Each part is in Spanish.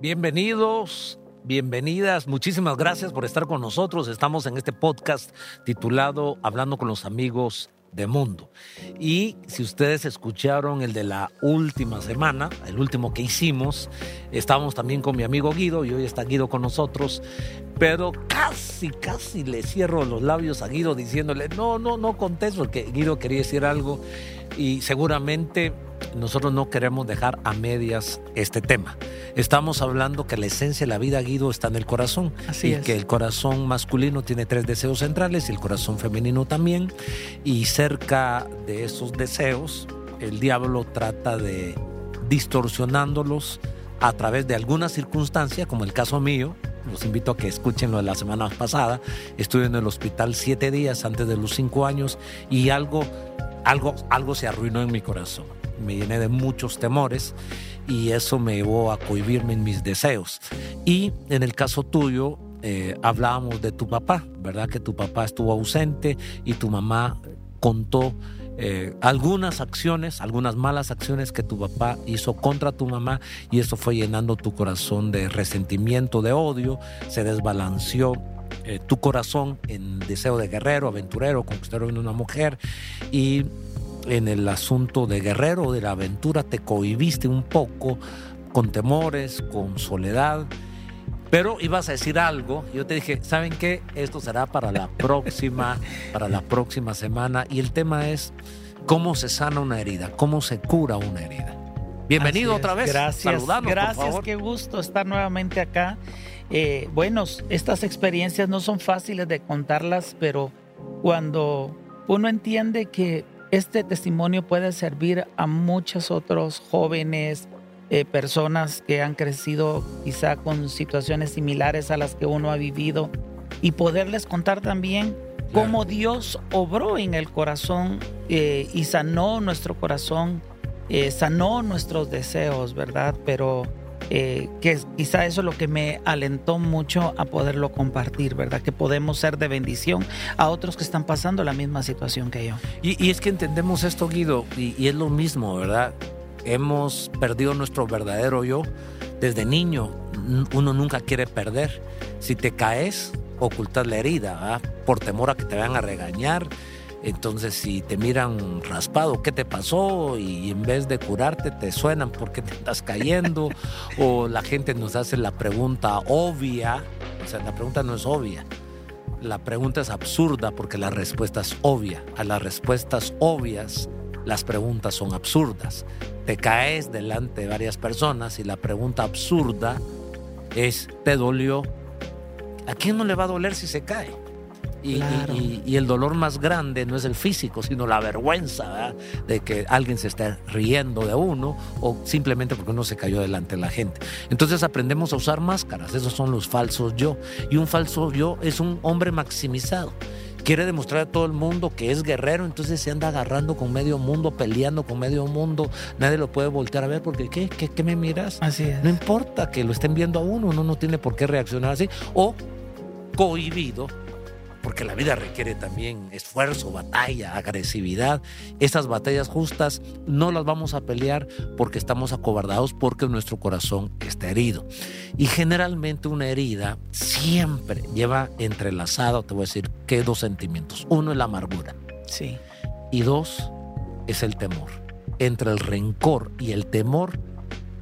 Bienvenidos, bienvenidas, muchísimas gracias por estar con nosotros. Estamos en este podcast titulado Hablando con los amigos de mundo. Y si ustedes escucharon el de la última semana, el último que hicimos, estábamos también con mi amigo Guido y hoy está Guido con nosotros, pero casi, casi le cierro los labios a Guido diciéndole, no, no, no contesto, porque Guido quería decir algo y seguramente nosotros no queremos dejar a medias este tema. Estamos hablando que la esencia de la vida, Guido, está en el corazón. Así y es. que el corazón masculino tiene tres deseos centrales y el corazón femenino también. Y cerca de esos deseos, el diablo trata de distorsionándolos a través de alguna circunstancia, como el caso mío. Los invito a que escuchen lo de la semana pasada. Estuve en el hospital siete días antes de los cinco años y algo, algo, algo se arruinó en mi corazón. Me llené de muchos temores y eso me llevó a cohibirme en mis deseos. Y en el caso tuyo, eh, hablábamos de tu papá, ¿verdad? Que tu papá estuvo ausente y tu mamá contó eh, algunas acciones, algunas malas acciones que tu papá hizo contra tu mamá y eso fue llenando tu corazón de resentimiento, de odio, se desbalanceó eh, tu corazón en deseo de guerrero, aventurero, conquistador de una mujer y en el asunto de guerrero, de la aventura, te cohibiste un poco con temores, con soledad. Pero ibas a decir algo, yo te dije, ¿saben qué? Esto será para la próxima, para la próxima semana. Y el tema es cómo se sana una herida, cómo se cura una herida. Bienvenido otra vez. Gracias, Saludanos, gracias, qué gusto estar nuevamente acá. Eh, bueno, estas experiencias no son fáciles de contarlas, pero cuando uno entiende que este testimonio puede servir a muchos otros jóvenes, eh, personas que han crecido quizá con situaciones similares a las que uno ha vivido y poderles contar también Claro. cómo Dios obró en el corazón eh, y sanó nuestro corazón, eh, sanó nuestros deseos, ¿verdad? Pero eh, que quizá eso es lo que me alentó mucho a poderlo compartir, ¿verdad? Que podemos ser de bendición a otros que están pasando la misma situación que yo. Y, es que entendemos esto, Guido, y, y es lo mismo, ¿verdad? Hemos perdido nuestro verdadero yo. Desde niño, uno nunca quiere perder. Si te caes, ocultas la herida, ¿verdad? por temor a que te vayan a regañar. Entonces, si te miran raspado, ¿qué te pasó? Y en vez de curarte, te suenan porque te estás cayendo. o la gente nos hace la pregunta obvia. O sea, la pregunta no es obvia. La pregunta es absurda porque la respuesta es obvia. A las respuestas obvias, las preguntas son absurdas. Te caes delante de varias personas y la pregunta absurda es, ¿te dolió? ¿A quién no le va a doler si se cae? Y, y- Claro. y- y el dolor más grande no es el físico, sino la vergüenza ¿verdad? de que alguien se esté riendo de uno o simplemente porque uno se cayó delante de la gente. Entonces aprendemos a usar máscaras, esos son los falsos yo. Y un falso yo es un hombre maximizado. Quiere demostrar a todo el mundo que es guerrero, entonces se anda agarrando con medio mundo, peleando con medio mundo. Nadie lo puede voltear a ver porque, ¿qué? ¿Qué, qué me miras? Así es. No importa que lo estén viendo a uno, uno no tiene por qué reaccionar así. O cohibido, porque la vida requiere también esfuerzo, batalla, agresividad. Esas batallas justas no las vamos a pelear porque estamos acobardados, porque nuestro corazón está herido. Y generalmente una herida siempre lleva entrelazado, te voy a decir, que dos sentimientos. Uno es la amargura Sí. y dos es el temor. Entre el rencor y el temor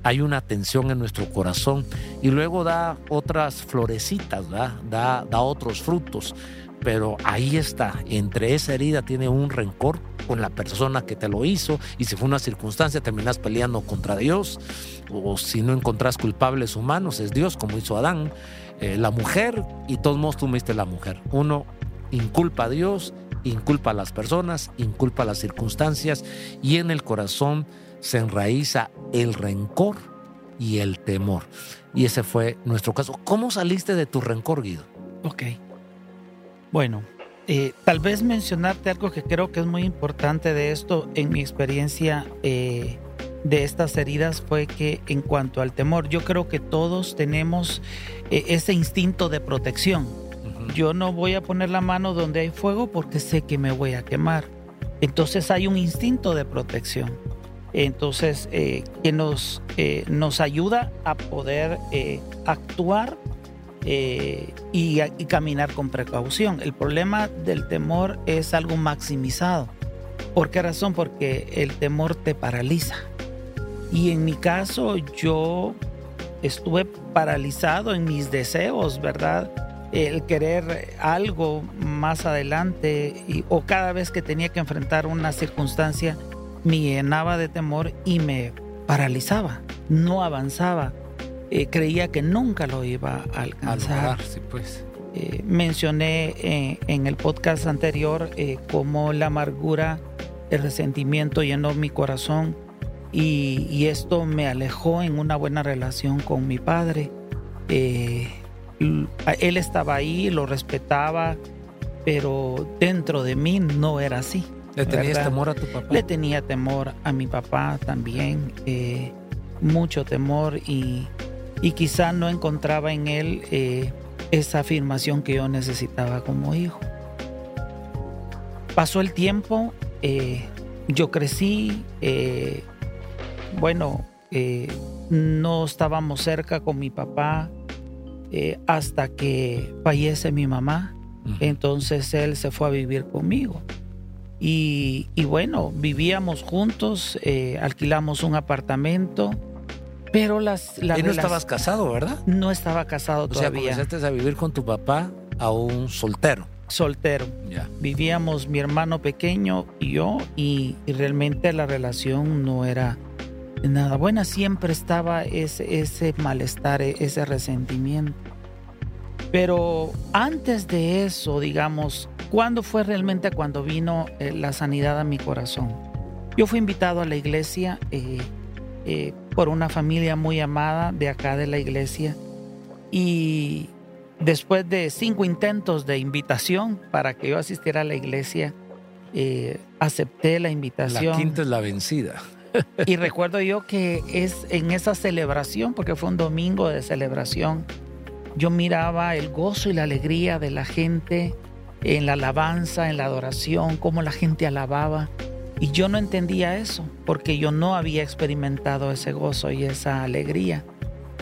hay una tensión en nuestro corazón y luego da otras florecitas, ¿verdad? Da, da otros frutos. Pero ahí está, entre esa herida tiene un rencor con la persona que te lo hizo y si fue una circunstancia terminas peleando contra Dios o si no encontrás culpables humanos es Dios como hizo Adán, Eh, la mujer y todos modos tú la mujer. Uno inculpa a Dios, inculpa a las personas, inculpa a las circunstancias y en el corazón se enraiza el rencor y el temor. Y ese fue nuestro caso. ¿Cómo saliste de tu rencor, Guido? Bueno, eh, tal vez mencionarte algo que creo que es muy importante de esto en mi experiencia eh, de estas heridas fue que en cuanto al temor, yo creo que todos tenemos eh, ese instinto de protección. Yo no voy a poner la mano donde hay fuego porque sé que me voy a quemar. Entonces hay un instinto de protección. Entonces, eh, que nos, eh, nos ayuda a poder eh, y, caminar con precaución. El problema del temor es algo maximizado. ¿Por qué razón? Porque el temor te paraliza. Y en mi caso, yo estuve paralizado en mis deseos, ¿verdad? El querer algo más adelante o cada vez que tenía que enfrentar una circunstancia me llenaba de temor y me paralizaba, no avanzaba. Eh, creía que nunca lo iba a alcanzar. pues. Eh, mencioné eh, en el podcast anterior cómo la amargura, el resentimiento llenó mi corazón y, esto me alejó en una buena relación con mi padre. él estaba ahí, lo respetaba, pero dentro de mí no era así. ¿Le tenías temor a tu papá? Le tenía temor a mi papá también, eh, mucho temor y, y, quizá no encontraba en él eh, esa afirmación que yo necesitaba como hijo. Pasó el tiempo, eh, yo crecí, bueno, no estábamos cerca con mi papá hasta que fallece mi mamá, entonces él se fue a vivir conmigo. Y, bueno, vivíamos juntos, eh, alquilamos un apartamento, pero las... y no estabas casado, ¿verdad? No estaba casado o todavía. Sea, comenzaste a vivir con tu papá a un soltero. Soltero. Ya. Vivíamos mi hermano pequeño y yo, y, realmente la relación no era nada buena. Siempre estaba ese, ese malestar, ese resentimiento. Pero antes de eso, digamos, ¿Cuándo fue realmente cuando vino eh, la sanidad a mi corazón? Yo fui invitado a la iglesia eh, eh, por una familia muy amada de acá de la iglesia y después de cinco intentos de invitación para que yo asistiera a la iglesia, acepté la invitación. La quinta es la vencida. y recuerdo yo que es en esa celebración, porque fue un domingo de celebración, yo miraba el gozo y la alegría de la gente en la alabanza, en la adoración, cómo la gente alababa. Y yo no entendía eso, porque yo no había experimentado ese gozo y esa alegría.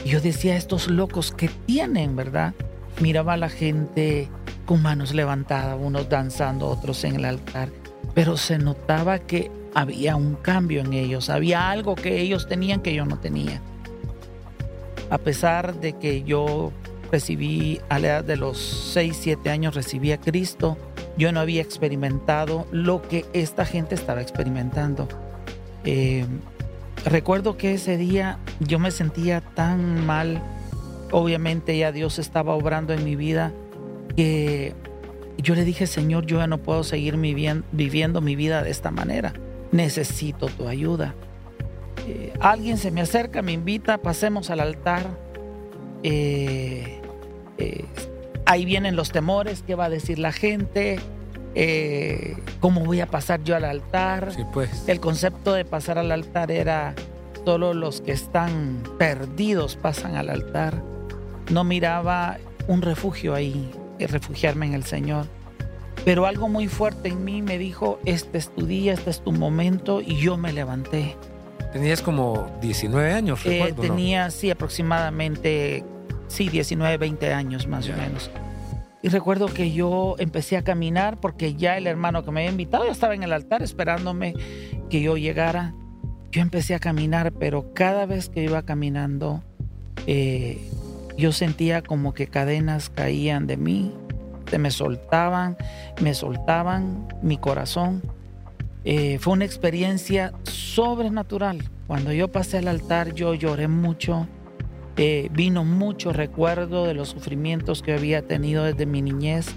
Yo decía, estos locos que tienen, ¿verdad? Miraba a la gente con manos levantadas, unos danzando, otros en el altar, pero se notaba que había un cambio en ellos, había algo que ellos tenían que yo no tenía. A pesar de que yo recibí a la edad de los 6, 7 años, recibí a Cristo. Yo no había experimentado lo que esta gente estaba experimentando. Eh, recuerdo que ese día yo me sentía tan mal, obviamente ya Dios estaba obrando en mi vida, que yo le dije, Señor, yo ya no puedo seguir viviendo mi vida de esta manera. Necesito tu ayuda. Eh, alguien se me acerca, me invita, pasemos al altar. Eh, eh, ahí vienen los temores, qué va a decir la gente, eh, cómo voy a pasar yo al altar. pues. El concepto de pasar al altar era solo los que están perdidos pasan al altar. No miraba un refugio ahí, refugiarme en el Señor. Pero algo muy fuerte en mí me dijo, este es tu día, este es tu momento, y yo me levanté. Tenías como 19 años, eh, recuerdo, Tenía, sí, aproximadamente Sí, 19, 20 años más o menos. Y recuerdo que yo empecé a caminar porque ya el hermano que me había invitado ya estaba en el altar esperándome que yo llegara. Yo empecé a caminar, pero cada vez que iba caminando, eh, yo sentía como que cadenas caían de mí, se me soltaban, me soltaban mi corazón. Eh, fue una experiencia sobrenatural. Cuando yo pasé al altar, yo lloré mucho eh, vino mucho recuerdo de los sufrimientos que había tenido desde mi niñez,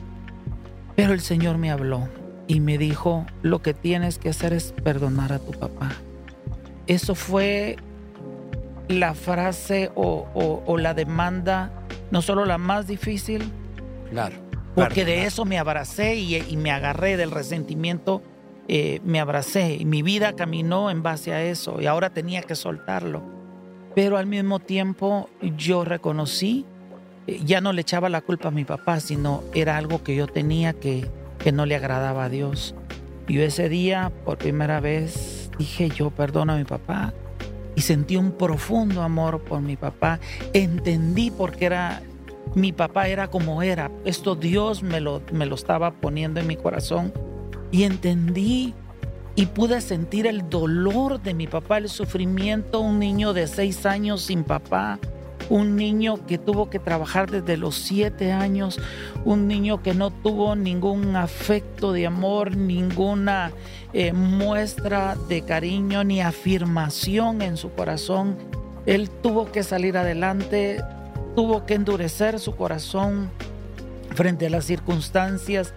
pero el Señor me habló y me dijo, lo que tienes que hacer es perdonar a tu papá. Eso fue la frase o, la demanda, no solo la más difícil, claro, porque de eso me abracé y, me agarré del resentimiento, eh, me abracé y mi vida caminó en base a eso y ahora tenía que soltarlo pero al mismo tiempo yo reconocí, eh, ya no le echaba la culpa a mi papá, sino era algo que yo tenía que, que no le agradaba a Dios. Yo ese día, por primera vez, dije yo, perdono a mi papá. Y sentí un profundo amor por mi papá. Entendí por qué era mi papá era como era. Esto Dios me lo, me lo estaba poniendo en mi corazón. Y entendí y pude sentir el dolor de mi papá, el sufrimiento, un niño de seis años sin papá, un niño que tuvo que trabajar desde los siete años, un niño que no tuvo ningún afecto de amor, ninguna eh, muestra de cariño ni afirmación en su corazón. Él tuvo que salir adelante, tuvo que endurecer su corazón frente a las circunstancias.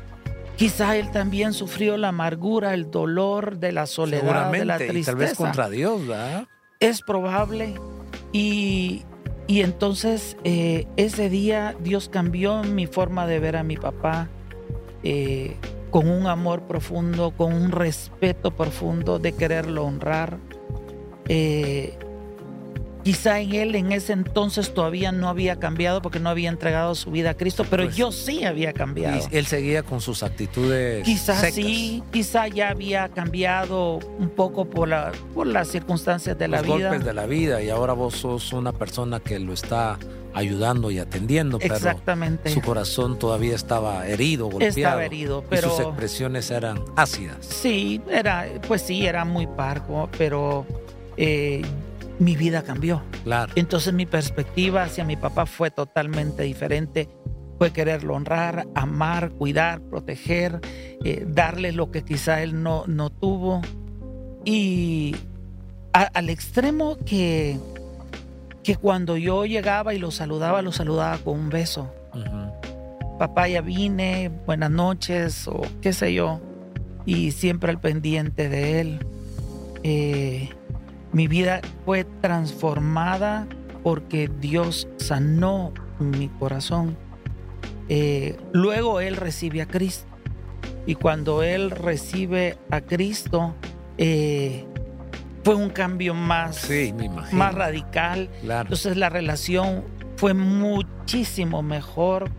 Quizá él también sufrió la amargura, el dolor de la soledad, de la tristeza. tal vez contra Dios, ¿verdad? Es probable. Y, y entonces eh, ese día Dios cambió mi forma de ver a mi papá eh, con un amor profundo, con un respeto profundo de quererlo honrar. Eh, Quizá en él en ese entonces todavía no había cambiado porque no había entregado su vida a Cristo, pero pues yo sí había cambiado. Y él seguía con sus actitudes. Quizá sí, quizá ya había cambiado un poco por, la, por las circunstancias de la vida. Los golpes de la vida y ahora vos sos una persona que lo está ayudando y atendiendo, pero Exactamente. su corazón todavía estaba herido, golpeado. Estaba herido, pero... Y sus expresiones eran ácidas. Sí, era, pues sí, era muy parco, pero... Eh, mi vida cambió. Claro. Entonces mi perspectiva hacia mi papá fue totalmente diferente. Fue quererlo honrar, amar, cuidar, proteger, eh, darle lo que quizá él no, no tuvo. Y al extremo que, que cuando yo llegaba y lo saludaba, lo saludaba con un beso. Papá, ya vine, buenas noches o qué sé yo. Y siempre al pendiente de él. Eh, mi vida fue transformada porque Dios sanó mi corazón. Eh, luego Él recibe a Cristo. Y cuando Él recibe a Cristo, eh, fue un cambio más, más radical. Entonces la relación fue muchísimo mejor.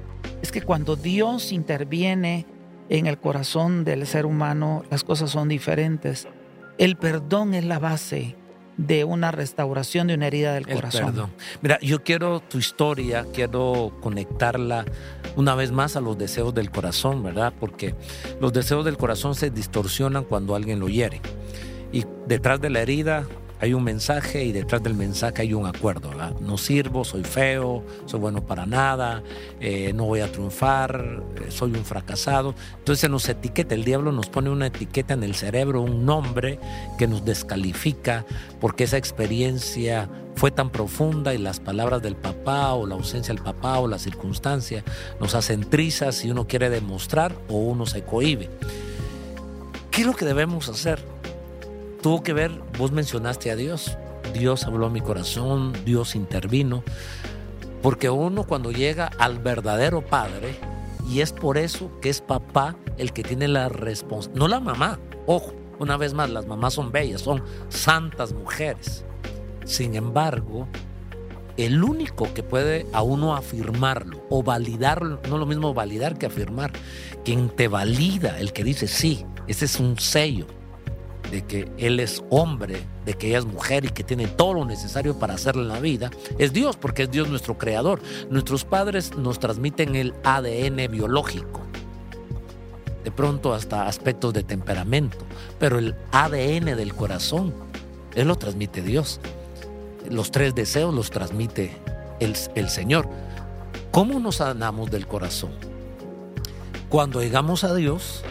Es que cuando Dios interviene en el corazón del ser humano, las cosas son diferentes. El perdón es la base de una restauración de una herida del corazón. Mira, yo quiero tu historia, quiero conectarla una vez más a los deseos del corazón, ¿verdad? Porque los deseos del corazón se distorsionan cuando alguien lo hiere. Y detrás de la herida hay un mensaje y detrás del mensaje hay un acuerdo. No sirvo, soy feo, soy bueno para nada, eh, no voy a triunfar, eh, soy un fracasado. Entonces nos etiqueta, el diablo nos pone una etiqueta en el cerebro, un nombre que nos descalifica porque esa experiencia fue tan profunda y las palabras del papá o la ausencia del papá o la circunstancia nos hacen trizas y uno quiere demostrar o uno se cohibe. ¿Qué es lo que debemos hacer? Tuvo que ver, vos mencionaste a Dios, Dios habló a mi corazón, Dios intervino, porque uno cuando llega al verdadero Padre, y es por eso que es papá el que tiene la responsabilidad, no la mamá, ojo, una vez más, las mamás son bellas, son santas mujeres. Sin embargo, el único que puede a uno afirmarlo o validarlo, no lo mismo validar que afirmar, quien te valida, el que dice sí, ese es un sello de que Él es hombre, de que ella es mujer y que tiene todo lo necesario para hacerle la vida, es Dios, porque es Dios nuestro creador. Nuestros padres nos transmiten el ADN biológico, de pronto hasta aspectos de temperamento, pero el ADN del corazón, Él lo transmite Dios. Los tres deseos los transmite el, el Señor. ¿Cómo nos sanamos del corazón? Cuando llegamos a Dios,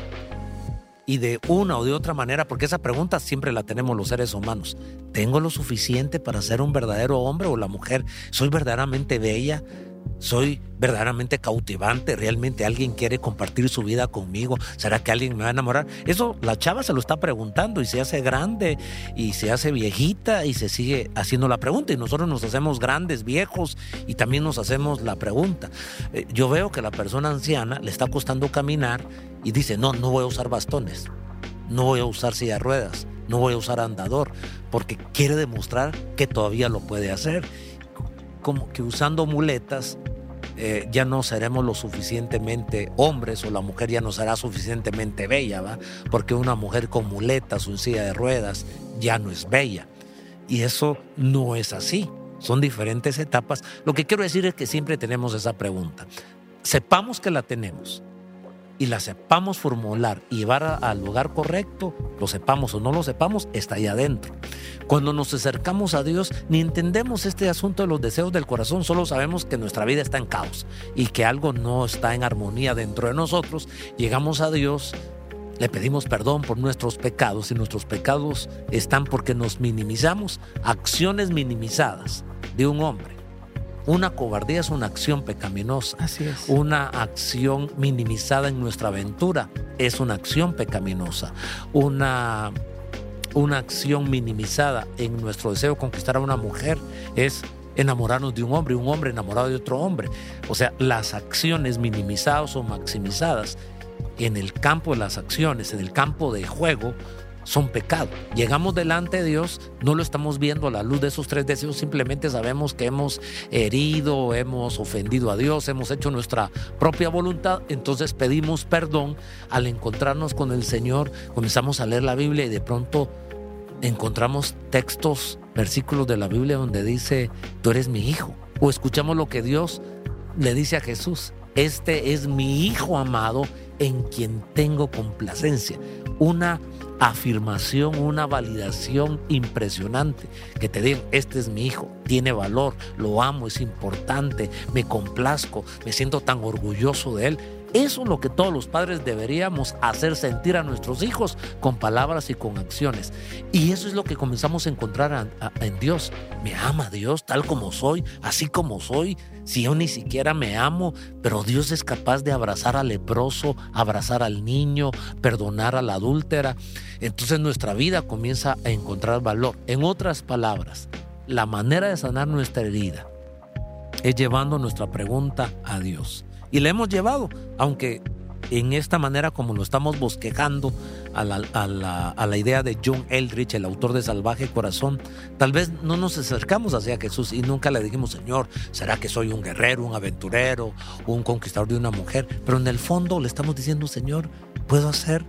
y de una o de otra manera, porque esa pregunta siempre la tenemos los seres humanos. ¿Tengo lo suficiente para ser un verdadero hombre o la mujer? ¿Soy verdaderamente bella? ¿Soy verdaderamente cautivante? ¿Realmente alguien quiere compartir su vida conmigo? ¿Será que alguien me va a enamorar? Eso la chava se lo está preguntando y se hace grande y se hace viejita y se sigue haciendo la pregunta. Y nosotros nos hacemos grandes, viejos y también nos hacemos la pregunta. Eh, yo veo que la persona anciana le está costando caminar y dice, no, no voy a usar bastones, no voy a usar silla ruedas, no voy a usar andador, porque quiere demostrar que todavía lo puede hacer. Como que usando muletas eh, ya no seremos lo suficientemente hombres o la mujer ya no será suficientemente bella, ¿va? Porque una mujer con muletas, un silla de ruedas, ya no es bella. Y eso no es así. Son diferentes etapas. Lo que quiero decir es que siempre tenemos esa pregunta. Sepamos que la tenemos y la sepamos formular y llevar al lugar correcto, lo sepamos o no lo sepamos, está ahí adentro. Cuando nos acercamos a Dios, ni entendemos este asunto de los deseos del corazón, solo sabemos que nuestra vida está en caos y que algo no está en armonía dentro de nosotros. Llegamos a Dios, le pedimos perdón por nuestros pecados y nuestros pecados están porque nos minimizamos, acciones minimizadas de un hombre. Una cobardía es una acción pecaminosa. Así es. Una acción minimizada en nuestra aventura es una acción pecaminosa. Una, una acción minimizada en nuestro deseo de conquistar a una mujer es enamorarnos de un hombre, un hombre enamorado de otro hombre. O sea, las acciones minimizadas o maximizadas en el campo de las acciones, en el campo de juego, son pecado. Llegamos delante de Dios, no lo estamos viendo a la luz de esos tres deseos, simplemente sabemos que hemos herido, hemos ofendido a Dios, hemos hecho nuestra propia voluntad, entonces pedimos perdón al encontrarnos con el Señor, comenzamos a leer la Biblia y de pronto encontramos textos, versículos de la Biblia donde dice, tú eres mi hijo, o escuchamos lo que Dios le dice a Jesús, este es mi hijo amado en quien tengo complacencia. Una afirmación, una validación impresionante. Que te digan, este es mi hijo, tiene valor, lo amo, es importante, me complazco, me siento tan orgulloso de él. Eso es lo que todos los padres deberíamos hacer sentir a nuestros hijos con palabras y con acciones. Y eso es lo que comenzamos a encontrar en Dios. Me ama Dios tal como soy, así como soy. Si yo ni siquiera me amo, pero Dios es capaz de abrazar al leproso, abrazar al niño, perdonar a la adúltera. Entonces nuestra vida comienza a encontrar valor. En otras palabras, la manera de sanar nuestra herida es llevando nuestra pregunta a Dios. Y la hemos llevado, aunque en esta manera como lo estamos bosquejando a la, idea de John Eldridge, el autor de Salvaje Corazón, tal vez no nos acercamos hacia Jesús y nunca le dijimos, Señor, ¿será que soy un guerrero, un aventurero, un conquistador de una mujer? Pero en el fondo le estamos diciendo, Señor, ¿puedo hacer?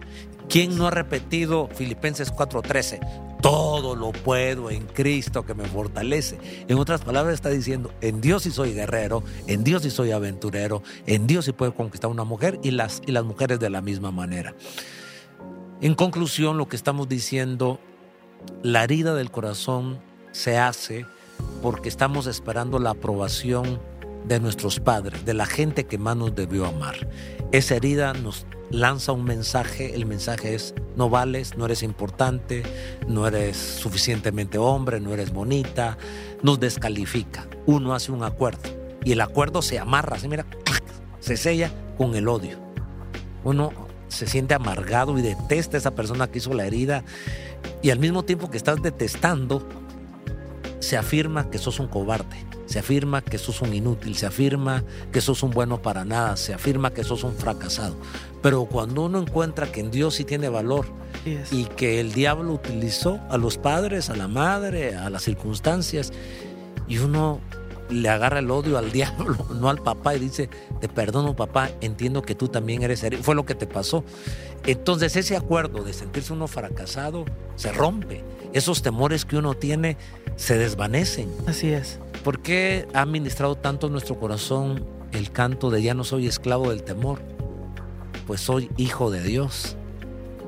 ¿Quién no ha repetido Filipenses 4:13? Todo lo puedo en Cristo que me fortalece. En otras palabras está diciendo, en Dios sí soy guerrero, en Dios sí soy aventurero, en Dios sí puedo conquistar una mujer y las, y las mujeres de la misma manera. En conclusión, lo que estamos diciendo, la herida del corazón se hace porque estamos esperando la aprobación de nuestros padres, de la gente que más nos debió amar. Esa herida nos lanza un mensaje, el mensaje es no vales, no eres importante, no eres suficientemente hombre, no eres bonita, nos descalifica. Uno hace un acuerdo y el acuerdo se amarra, se mira, se sella con el odio. Uno se siente amargado y detesta a esa persona que hizo la herida y al mismo tiempo que estás detestando, se afirma que sos un cobarde, se afirma que sos un inútil, se afirma que sos un bueno para nada, se afirma que sos un fracasado. Pero cuando uno encuentra que en Dios sí tiene valor y que el diablo utilizó a los padres, a la madre, a las circunstancias, y uno le agarra el odio al diablo, no al papá, y dice, te perdono papá, entiendo que tú también eres herido, fue lo que te pasó. Entonces ese acuerdo de sentirse uno fracasado se rompe. Esos temores que uno tiene se desvanecen. Así es. ¿Por qué ha ministrado tanto nuestro corazón el canto de ya no soy esclavo del temor? Pues soy hijo de Dios.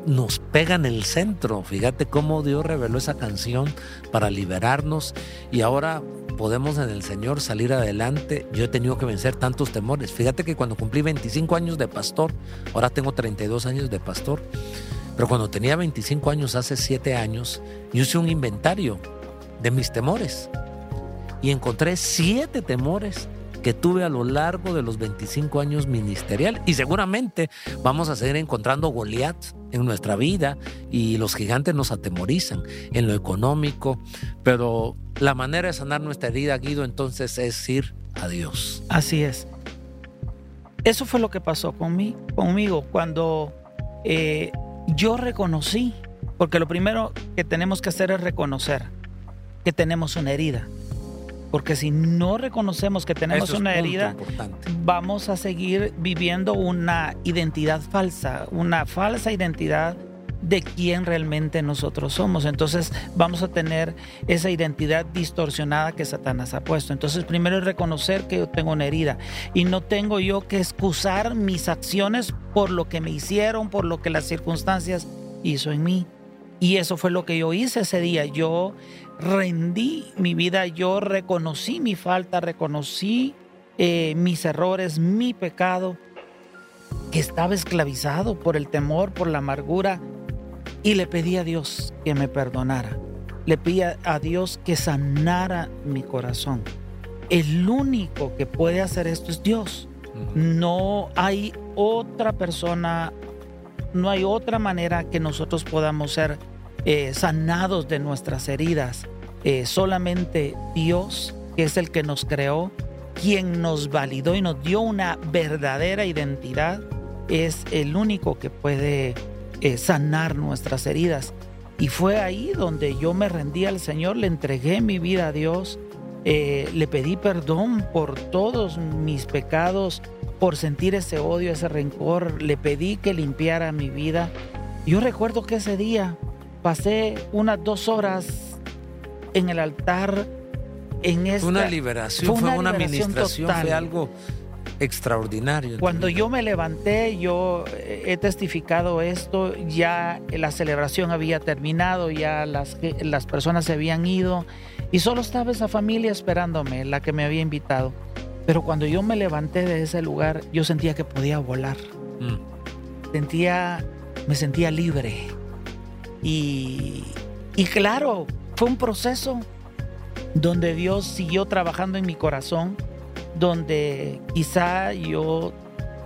Nos pega en el centro. Fíjate cómo Dios reveló esa canción para liberarnos y ahora podemos en el Señor salir adelante. Yo he tenido que vencer tantos temores. Fíjate que cuando cumplí 25 años de pastor, ahora tengo 32 años de pastor, pero cuando tenía 25 años, hace 7 años, yo hice un inventario de mis temores y encontré 7 temores que tuve a lo largo de los 25 años ministerial. Y seguramente vamos a seguir encontrando Goliat en nuestra vida y los gigantes nos atemorizan en lo económico, pero la manera de sanar nuestra herida, Guido, entonces es ir a Dios. Así es. Eso fue lo que pasó conmigo cuando eh, yo reconocí, porque lo primero que tenemos que hacer es reconocer que tenemos una herida Porque si no reconocemos que tenemos una herida, vamos a seguir viviendo una identidad falsa, una falsa identidad de quién realmente nosotros somos. Entonces vamos a tener esa identidad distorsionada que Satanás ha puesto. Entonces primero es reconocer que yo tengo una herida y no tengo yo que excusar mis acciones por lo que me hicieron, por lo que las circunstancias hizo en mí. Y eso fue lo que yo hice ese día. Yo rendí mi vida, yo reconocí mi falta, reconocí eh, mis errores, mi pecado, que estaba esclavizado por el temor, por la amargura, y le pedí a Dios que me perdonara. Le pedí a Dios que sanara mi corazón. El único que puede hacer esto es Dios. No hay otra persona, no hay otra manera que nosotros podamos ser eh, sanados de nuestras heridas. Eh, solamente Dios, que es el que nos creó, quien nos validó y nos dio una verdadera identidad, es el único que puede eh, sanar nuestras heridas. Y fue ahí donde yo me rendí al Señor, le entregué mi vida a Dios, le pedí perdón por todos mis pecados, por sentir ese odio, ese rencor, le pedí que limpiara mi vida. Yo recuerdo que ese día pasé unas dos horas en el altar. En esta, una liberación, fue una, administración, fue algo extraordinario. Cuando yo me levanté, yo he testificado esto, ya la celebración había terminado, ya las, las personas se habían ido y solo estaba esa familia esperándome, la que me había invitado. Pero cuando yo me levanté de ese lugar, yo sentía que podía volar. Mm. Sentía, me sentía libre. Y, y claro, fue un proceso donde Dios siguió trabajando en mi corazón donde quizá yo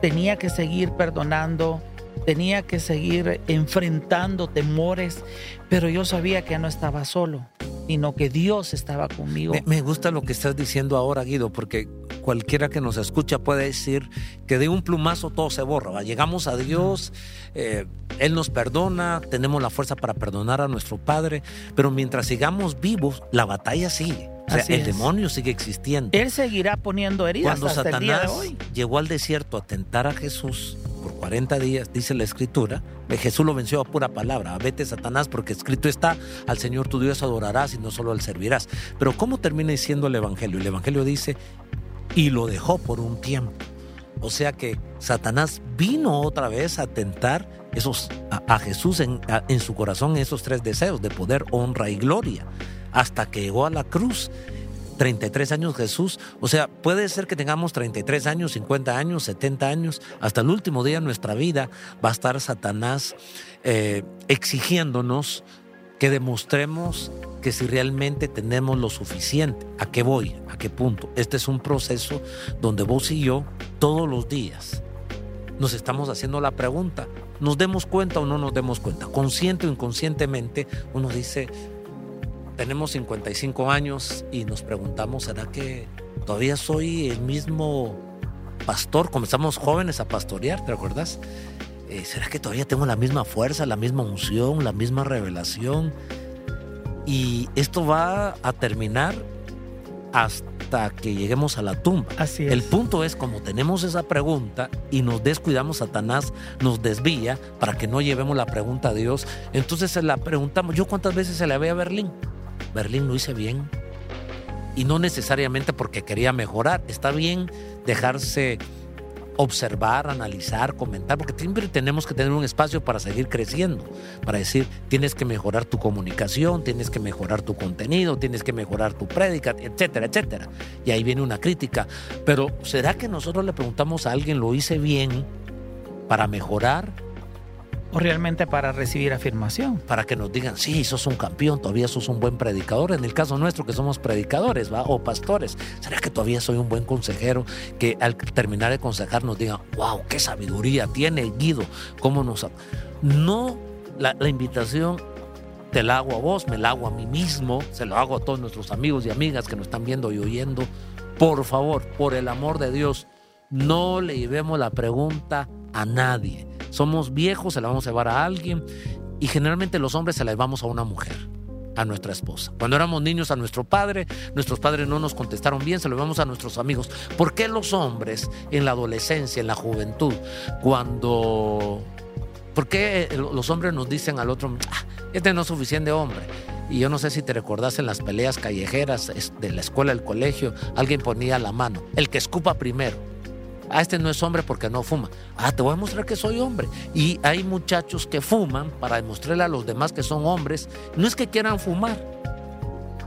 tenía que seguir perdonando, tenía que seguir enfrentando temores, pero yo sabía que no estaba solo, sino que Dios estaba conmigo. Me, gusta lo que estás diciendo ahora, Guido, porque cualquiera que nos escucha puede decir que de un plumazo todo se borra. Llegamos a Dios, eh, Él nos perdona, tenemos la fuerza para perdonar a nuestro Padre, pero mientras sigamos vivos, la batalla sigue el demonio sigue existiendo. Él seguirá poniendo heridas Cuando hasta Satanás el día de hoy. llegó al desierto a tentar a Jesús 40 días, dice la escritura, Jesús lo venció a pura palabra. Vete, Satanás, porque escrito está: al Señor tu Dios adorarás y no solo al servirás. Pero ¿cómo termina diciendo el Evangelio? El Evangelio dice: y lo dejó por un tiempo. O sea que Satanás vino otra vez a tentar esos, a, Jesús en, en su corazón esos tres deseos de poder, honra y gloria hasta que llegó a la cruz. 33 años Jesús. O sea, puede ser que tengamos 33 años, 50 años, 70 años. Hasta el último día de nuestra vida va a estar Satanás eh, exigiéndonos que demostremos que si realmente tenemos lo suficiente. ¿A qué voy? ¿A qué punto? Este es un proceso donde vos y yo todos los días nos estamos haciendo la pregunta. ¿Nos demos cuenta o no nos demos cuenta? Consciente o inconscientemente uno dice, tenemos 55 años y nos preguntamos, ¿será que todavía soy el mismo pastor? Comenzamos jóvenes a pastorear, ¿te acuerdas? Eh, ¿Será que todavía tengo la misma fuerza, la misma unción, la misma revelación? Y esto va a terminar hasta que lleguemos a la tumba. Así es. El punto es, como tenemos esa pregunta y nos descuidamos, Satanás nos desvía para que no llevemos la pregunta a Dios. Entonces se la preguntamos. ¿Yo cuántas veces se la ve a Berlín? Berlín lo hice bien. Y no necesariamente porque quería mejorar. Está bien dejarse observar, analizar, comentar, porque siempre tenemos que tener un espacio para seguir creciendo, para decir, tienes que mejorar tu comunicación, tienes que mejorar tu contenido, tienes que mejorar tu prédica, etcétera, etcétera. Y ahí viene una crítica. Pero ¿será que nosotros le preguntamos a alguien, lo hice bien para mejorar? O realmente para recibir afirmación. Para que nos digan, sí, sos un campeón, todavía sos un buen predicador. En el caso nuestro, que somos predicadores ¿va? o pastores, ¿será que todavía soy un buen consejero? Que al terminar de aconsejar nos digan, wow, qué sabiduría tiene Guido, cómo nos... No, la, la invitación te la hago a vos, me la hago a mí mismo, se lo hago a todos nuestros amigos y amigas que nos están viendo y oyendo. Por favor, por el amor de Dios, no le llevemos la pregunta a nadie somos viejos, se la vamos a llevar a alguien y generalmente los hombres se la llevamos a una mujer. a nuestra esposa. Cuando éramos niños a nuestro padre, nuestros padres no nos contestaron bien, se lo vamos a nuestros amigos. ¿Por qué los hombres en la adolescencia, en la juventud, cuando... ¿Por qué los hombres nos dicen al otro, ah, este no es suficiente hombre? Y yo no sé si te recordás en las peleas callejeras de la escuela, del colegio, alguien ponía la mano, el que escupa primero. Ah, este no es hombre porque no fuma. Ah, te voy a mostrar que soy hombre. Y hay muchachos que fuman para demostrarle a los demás que son hombres. No es que quieran fumar.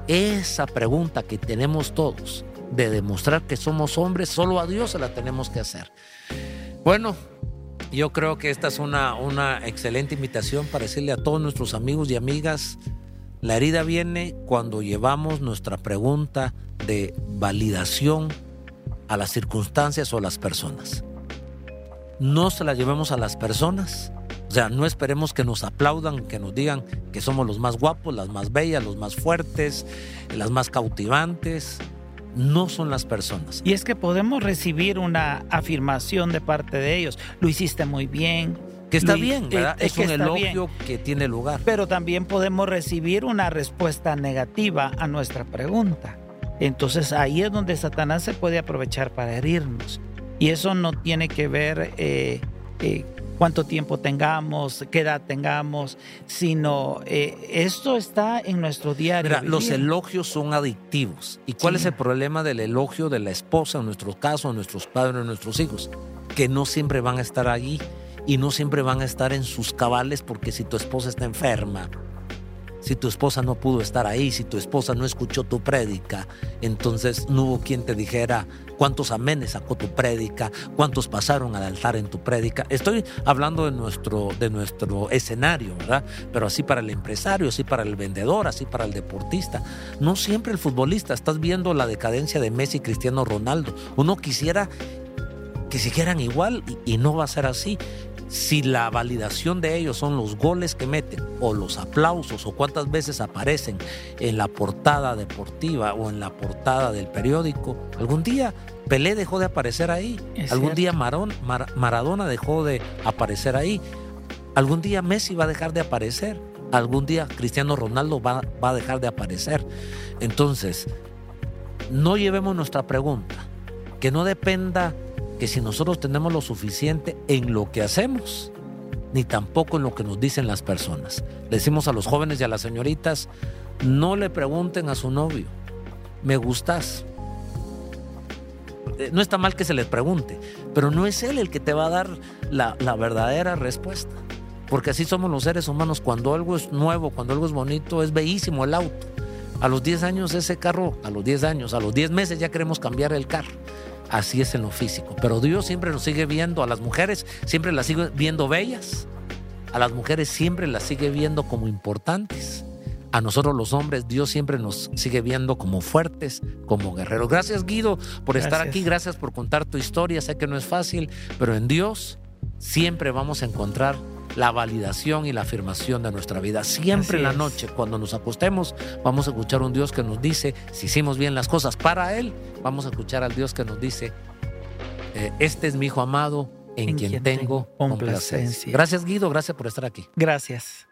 Esa pregunta que tenemos todos de demostrar que somos hombres, solo a Dios se la tenemos que hacer. Bueno, yo creo que esta es una, una excelente invitación para decirle a todos nuestros amigos y amigas, la herida viene cuando llevamos nuestra pregunta de validación a las circunstancias o a las personas. No se la llevemos a las personas. O sea, no esperemos que nos aplaudan, que nos digan que somos los más guapos, las más bellas, los más fuertes, las más cautivantes. No son las personas. Y es que podemos recibir una afirmación de parte de ellos. Lo hiciste muy bien, que está bien, ¿verdad? Es, un elogio que tiene lugar. Pero también podemos recibir una respuesta negativa a nuestra pregunta. Entonces ahí es donde Satanás se puede aprovechar para herirnos. Y eso no tiene que ver eh, eh, cuánto tiempo tengamos, qué edad tengamos, sino eh, esto está en nuestro diario. Mira, los elogios son adictivos. ¿Y cuál es el problema del elogio de la esposa, en nuestro caso, a nuestros padres, a nuestros hijos? Que no siempre van a estar allí y no siempre van a estar en sus cabales porque si tu esposa está enferma, si tu esposa no pudo estar ahí, si tu esposa no escuchó tu prédica, entonces no hubo quien te dijera cuántos amenes sacó tu prédica, cuántos pasaron al altar en tu prédica. Estoy hablando de nuestro, de nuestro escenario, ¿verdad? Pero así para el empresario, así para el vendedor, así para el deportista. No siempre el futbolista. Estás viendo la decadencia de Messi y Cristiano Ronaldo. Uno quisiera que siguieran igual y no va a ser así si la validación de ellos son los goles que meten o los aplausos o cuántas veces aparecen en la portada deportiva o en la portada del periódico, algún día Pelé dejó de aparecer ahí, algún día Maradona dejó de aparecer ahí, algún día Messi va a dejar de aparecer, algún día Cristiano Ronaldo va, va a dejar de aparecer. Entonces, no llevemos nuestra pregunta, que no dependa que si nosotros tenemos lo suficiente en lo que hacemos, ni tampoco en lo que nos dicen las personas. Le decimos a los jóvenes y a las señoritas, no le pregunten a su novio, ¿me gustas? Eh, no está mal que se les pregunte, pero no es él el que te va a dar la, la verdadera respuesta. Porque así somos los seres humanos. Cuando algo es nuevo, cuando algo es bonito, es bellísimo el auto. A los 10 años ese carro, a los 10 años, a los 10 meses ya queremos cambiar el carro así es en lo físico. Pero Dios siempre nos sigue viendo, a las mujeres siempre las sigue viendo bellas, a las mujeres siempre las sigue viendo como importantes. A nosotros los hombres, Dios siempre nos sigue viendo como fuertes, como guerreros. Gracias Guido por estar aquí, gracias por contar tu historia. Sé que no es fácil, pero en Dios siempre vamos a encontrar la validación y la afirmación de nuestra vida. Siempre en la noche, cuando nos acostemos, vamos a escuchar un Dios que nos dice si hicimos bien las cosas para Él. Vamos a escuchar al Dios que nos dice, eh, este es mi hijo amado en, quien, tengo complacencia. Gracias Guido, gracias por estar aquí. Gracias.